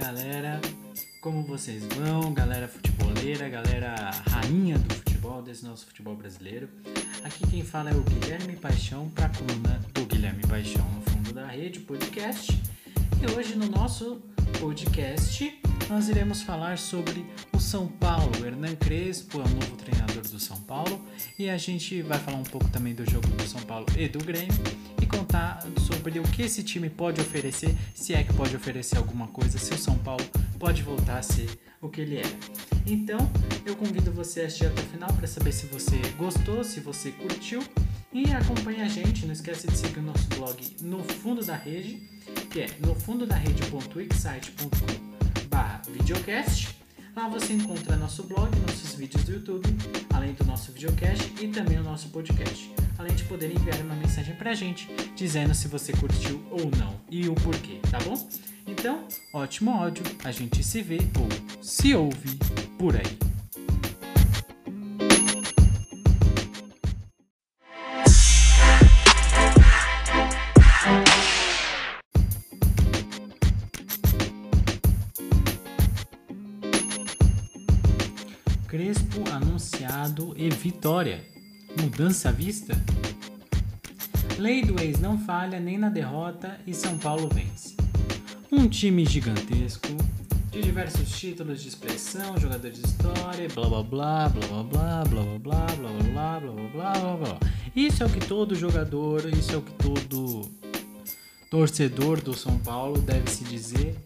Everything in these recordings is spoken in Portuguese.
galera, como vocês vão? Galera futeboleira, galera rainha do futebol, desse nosso futebol brasileiro. Aqui quem fala é o Guilherme Paixão para a coluna do Guilherme Paixão no fundo da rede podcast. E hoje no nosso podcast nós iremos falar sobre o São Paulo. O Hernan Crespo é o novo treinador do São Paulo e a gente vai falar um pouco também do jogo do São Paulo e do Grêmio contar sobre o que esse time pode oferecer, se é que pode oferecer alguma coisa, se o São Paulo pode voltar a ser o que ele era. Então, eu convido você a assistir até o final para saber se você gostou, se você curtiu e acompanhe a gente. Não esquece de seguir o nosso blog no fundo da rede, que é no fundo da videocast. Lá você encontra nosso blog, nossos vídeos do YouTube, além do nosso videocast e também o nosso podcast. Além de poder enviar uma mensagem pra gente dizendo se você curtiu ou não e o porquê, tá bom? Então, ótimo áudio, a gente se vê ou se ouve por aí. Crespo anunciado e vitória. Mudança à vista? Lei do ex não falha nem na derrota e São Paulo vence. Um time gigantesco, de diversos títulos de expressão, jogadores de história, blá blá blá, blá blá blá, blá blá blá, blá blá blá, blá blá blá. Isso é o que todo jogador, isso é o que todo torcedor do São Paulo deve se dizer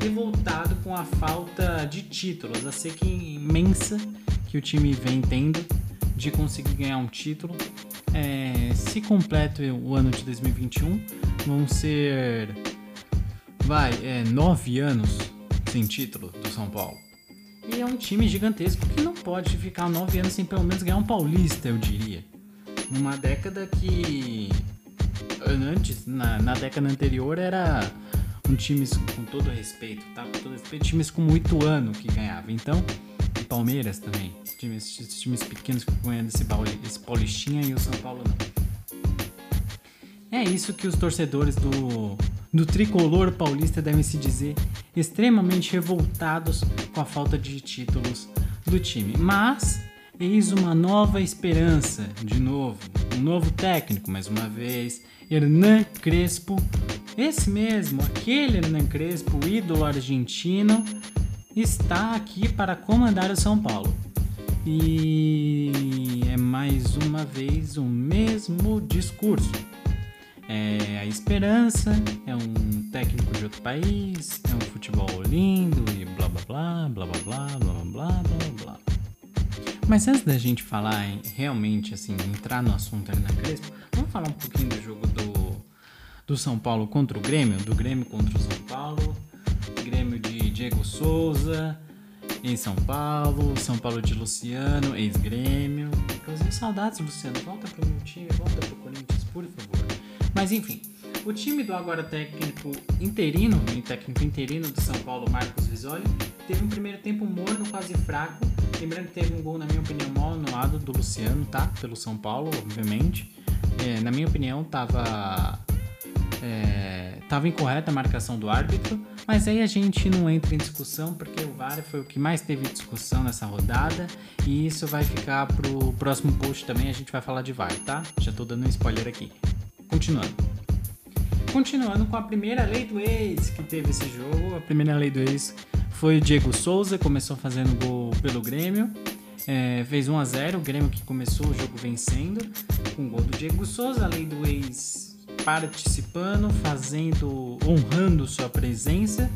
revoltado com a falta de títulos, a seca imensa que o time vem tendo de conseguir ganhar um título. É, se completo o ano de 2021, vão ser vai é, nove anos sem título do São Paulo. E é um time gigantesco que não pode ficar nove anos sem pelo menos ganhar um paulista, eu diria. Numa década que antes, na, na década anterior, era um times com todo respeito, tá? Com todo respeito, times com oito anos que ganhavam. Então, Palmeiras também, times, times pequenos que ganham esse, esse Paulistinha e o São Paulo não. É isso que os torcedores do, do tricolor paulista devem se dizer extremamente revoltados com a falta de títulos do time. Mas eis uma nova esperança, de novo, um novo técnico, mais uma vez, Hernan Crespo, esse mesmo, aquele Hernan Crespo, ídolo argentino, está aqui para comandar o São Paulo. E é mais uma vez o mesmo discurso. É a esperança, é um técnico de outro país, é um futebol lindo e blá blá blá, blá blá blá, blá blá blá, blá. Mas antes da gente falar em realmente assim, entrar no assunto Hernan Crespo, vamos falar um pouquinho do jogo do, do São Paulo contra o Grêmio, do Grêmio contra o São Paulo. Diego Souza, em São Paulo, São Paulo de Luciano, ex-Grêmio. Inclusive, saudades, Luciano. Volta pro meu time, volta pro Corinthians, por favor. Mas enfim, o time do agora técnico interino, o técnico interino do São Paulo, Marcos Visoli, teve um primeiro tempo morno, quase fraco. Lembrando que teve um gol, na minha opinião, mal anulado do Luciano, tá? Pelo São Paulo, obviamente. É, na minha opinião, tava. É, tava incorreta a marcação do árbitro, mas aí a gente não entra em discussão porque o VAR foi o que mais teve discussão nessa rodada e isso vai ficar pro próximo post também, a gente vai falar de VAR, tá? Já tô dando um spoiler aqui. Continuando. Continuando com a primeira lei do ex que teve esse jogo, a primeira lei do ex foi o Diego Souza, começou fazendo gol pelo Grêmio, é, fez 1 a 0 o Grêmio que começou o jogo vencendo, com o gol do Diego Souza, a lei do ex participando, fazendo, honrando sua presença.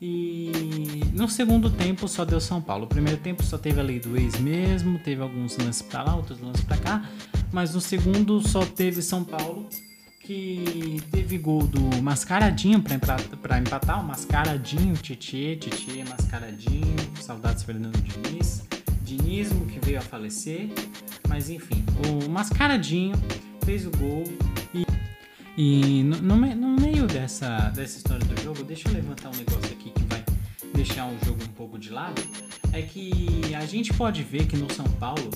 E no segundo tempo só deu São Paulo. O primeiro tempo só teve a lei do ex mesmo, teve alguns lances para lá, outros lances para cá, mas no segundo só teve São Paulo que teve gol do Mascaradinho para empatar, o Mascaradinho, Tietê, Tietê, Mascaradinho, saudades Fernando Diniz, Dinismo que veio a falecer, mas enfim, o Mascaradinho fez o gol e, no, no, no meio dessa, dessa história do jogo, deixa eu levantar um negócio aqui que vai deixar o jogo um pouco de lado, é que a gente pode ver que no São Paulo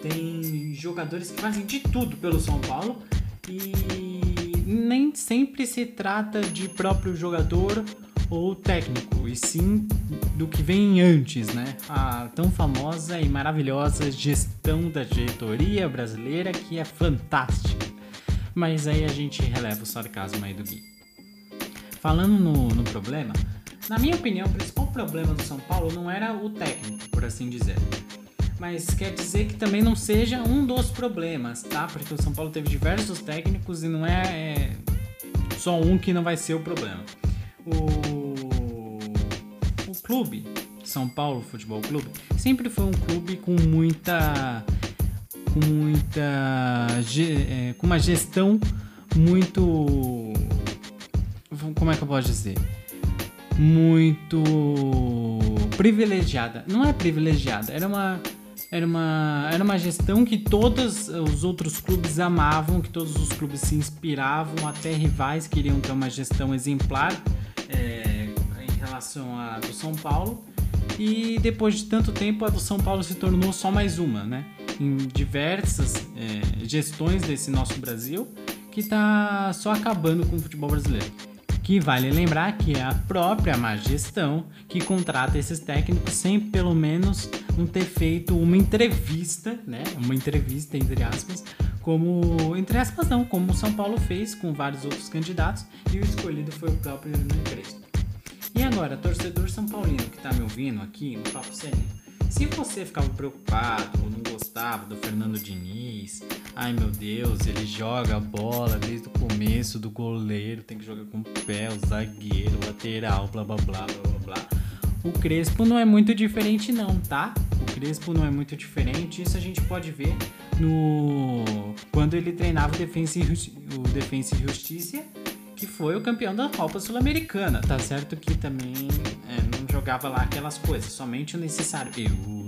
tem jogadores que fazem de tudo pelo São Paulo e nem sempre se trata de próprio jogador ou técnico, e sim do que vem antes, né? A tão famosa e maravilhosa gestão da diretoria brasileira que é fantástica. Mas aí a gente releva o sarcasmo aí do Gui. Falando no, no problema, na minha opinião, o principal problema do São Paulo não era o técnico, por assim dizer. Mas quer dizer que também não seja um dos problemas, tá? Porque o São Paulo teve diversos técnicos e não é, é só um que não vai ser o problema. O, o clube, São Paulo Futebol Clube, sempre foi um clube com muita. Com muita. É, com uma gestão muito. Como é que eu posso dizer? Muito privilegiada. Não é privilegiada, era uma era uma, era uma gestão que todos os outros clubes amavam, que todos os clubes se inspiravam, até rivais queriam ter uma gestão exemplar é, em relação à do São Paulo. E depois de tanto tempo, a do São Paulo se tornou só mais uma, né? Em diversas é, gestões desse nosso Brasil, que está só acabando com o futebol brasileiro que vale lembrar que é a própria má gestão que contrata esses técnicos sem pelo menos não ter feito uma entrevista, né? Uma entrevista entre aspas, como entre aspas não, como o São Paulo fez com vários outros candidatos e o escolhido foi o próprio Hernan Crespo. E agora, torcedor são paulino que está me ouvindo aqui no Papo Sério, se você ficava preocupado ou não gostava do Fernando Diniz, ai meu Deus, ele joga a bola desde o começo do goleiro, tem que jogar com o pé, o zagueiro, o lateral, blá blá blá blá blá. O Crespo não é muito diferente não, tá? O Crespo não é muito diferente, isso a gente pode ver no quando ele treinava o Defensa e, o Defensa e Justiça, que foi o campeão da Copa Sul-Americana. Tá certo que também é, não jogava lá aquelas coisas, somente o necessário. Eu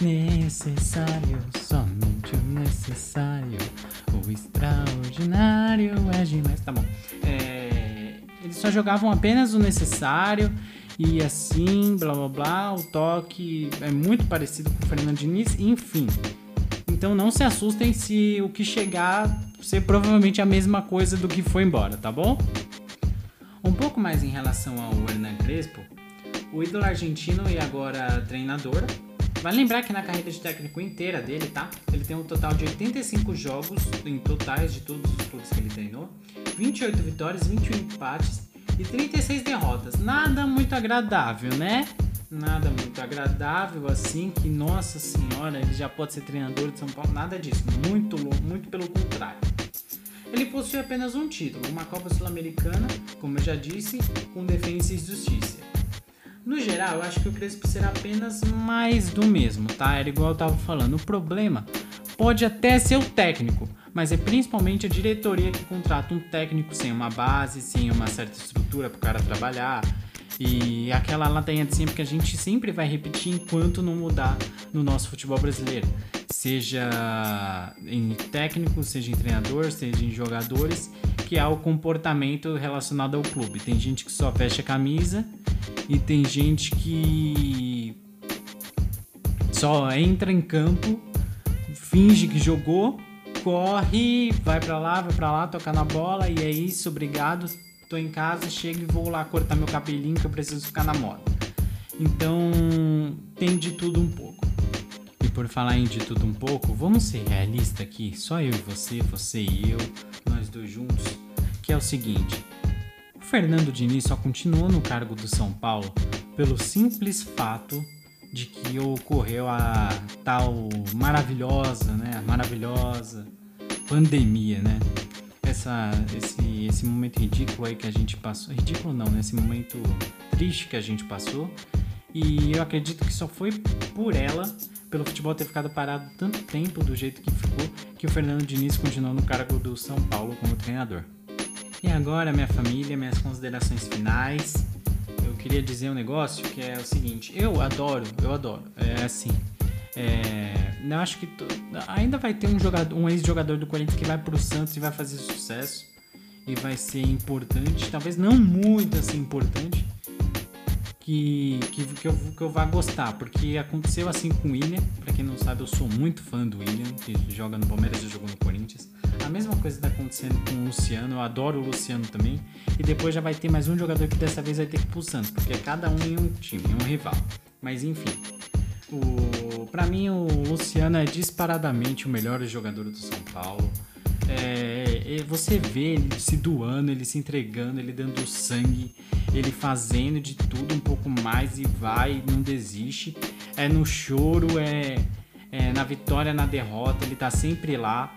necessário, somente o necessário. O extraordinário é demais. Tá bom. É, eles só jogavam apenas o necessário e assim, blá blá blá. O toque é muito parecido com o Fernando Diniz, enfim. Então não se assustem se o que chegar ser provavelmente a mesma coisa do que foi embora, tá bom? Um pouco mais em relação ao Hernan Crespo, o ídolo argentino e agora treinador. Vale lembrar que na carreira de técnico inteira dele, tá? Ele tem um total de 85 jogos em totais de todos os clubes que ele treinou, 28 vitórias, 21 empates e 36 derrotas. Nada muito agradável, né? Nada muito agradável assim, que nossa senhora, ele já pode ser treinador de São Paulo, nada disso, muito muito pelo contrário. Ele possui apenas um título, uma Copa Sul-Americana, como eu já disse, com defesa e justiça. No geral, eu acho que o Crespo será apenas mais do mesmo, tá? Era igual eu tava falando. O problema pode até ser o técnico, mas é principalmente a diretoria que contrata um técnico sem uma base, sem uma certa estrutura para o cara trabalhar. E aquela ladainha de sempre que a gente sempre vai repetir enquanto não mudar no nosso futebol brasileiro. Seja em técnico, seja em treinador, seja em jogadores, que é o comportamento relacionado ao clube. Tem gente que só veste a camisa e tem gente que só entra em campo, finge que jogou, corre, vai para lá, vai para lá, toca na bola e é isso, obrigado. Tô em casa, chego e vou lá cortar meu cabelinho que eu preciso ficar na moda. Então, tem de tudo um pouco. E por falar em de tudo um pouco, vamos ser realistas aqui, só eu e você, você e eu, nós dois juntos, que é o seguinte: Fernando Diniz só continuou no cargo do São Paulo pelo simples fato de que ocorreu a tal maravilhosa, né, maravilhosa pandemia, né? Essa, esse, esse momento ridículo aí que a gente passou, ridículo não, né? Esse momento triste que a gente passou. E eu acredito que só foi por ela, pelo futebol ter ficado parado tanto tempo do jeito que ficou, que o Fernando Diniz continuou no cargo do São Paulo como treinador. E agora, minha família, minhas considerações finais. Eu queria dizer um negócio que é o seguinte: eu adoro, eu adoro. É assim. É, eu acho que ainda vai ter um jogador, um ex-jogador do Corinthians que vai pro Santos e vai fazer sucesso e vai ser importante, talvez não muito assim importante, que, que, que, eu, que eu vá gostar, porque aconteceu assim com o William. Pra quem não sabe, eu sou muito fã do William, que joga no Palmeiras e jogou no Corinthians. A mesma coisa está acontecendo com o Luciano. Eu adoro o Luciano também. E depois já vai ter mais um jogador que dessa vez vai ter que ir pro Santos, porque é cada um em um time, em um rival. Mas enfim. O, pra mim, o Luciano é disparadamente o melhor jogador do São Paulo. É, é, você vê ele se doando, ele se entregando, ele dando sangue, ele fazendo de tudo um pouco mais e vai, não desiste. É no choro, é, é na vitória, na derrota, ele tá sempre lá.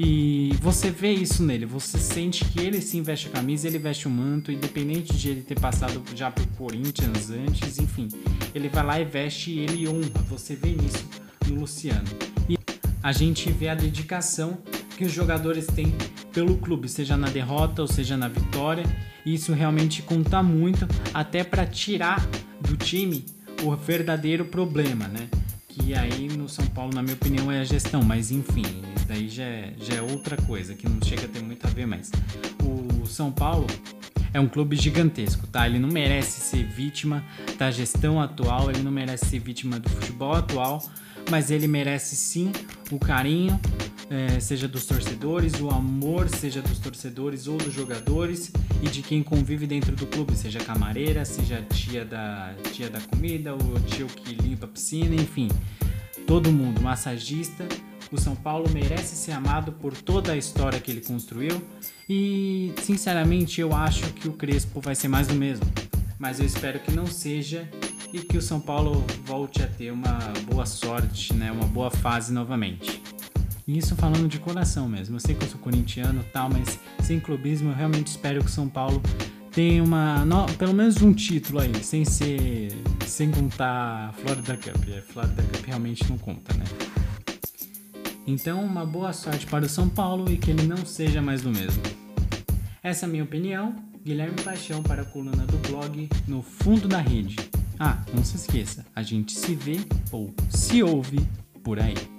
E você vê isso nele, você sente que ele se veste a camisa, ele veste o manto, independente de ele ter passado já pro Corinthians antes, enfim. Ele vai lá e veste e ele honra. Você vê isso no Luciano. E a gente vê a dedicação que os jogadores têm pelo clube, seja na derrota ou seja na vitória. Isso realmente conta muito, até para tirar do time o verdadeiro problema, né? Que aí no São Paulo, na minha opinião, é a gestão, mas enfim, daí já é, já é outra coisa, que não chega a ter muito a ver mais. O São Paulo é um clube gigantesco, tá? Ele não merece ser vítima da gestão atual, ele não merece ser vítima do futebol atual, mas ele merece sim o carinho, é, seja dos torcedores, o amor, seja dos torcedores ou dos jogadores e de quem convive dentro do clube, seja camareira, seja tia da tia da comida, o tio que limpa a piscina, enfim, todo mundo, massagista. O São Paulo merece ser amado por toda a história que ele construiu e, sinceramente, eu acho que o Crespo vai ser mais do mesmo. Mas eu espero que não seja e que o São Paulo volte a ter uma boa sorte, né, uma boa fase novamente. Isso falando de coração mesmo. Eu sei que eu sou corintiano tal, mas sem clubismo eu realmente espero que o São Paulo tenha uma. No, pelo menos um título aí, sem ser. sem contar Florida Cup. A Florida Cup realmente não conta, né? Então, uma boa sorte para o São Paulo e que ele não seja mais do mesmo. Essa é a minha opinião. Guilherme Paixão para a coluna do blog No Fundo da Rede. Ah, não se esqueça, a gente se vê ou se ouve por aí.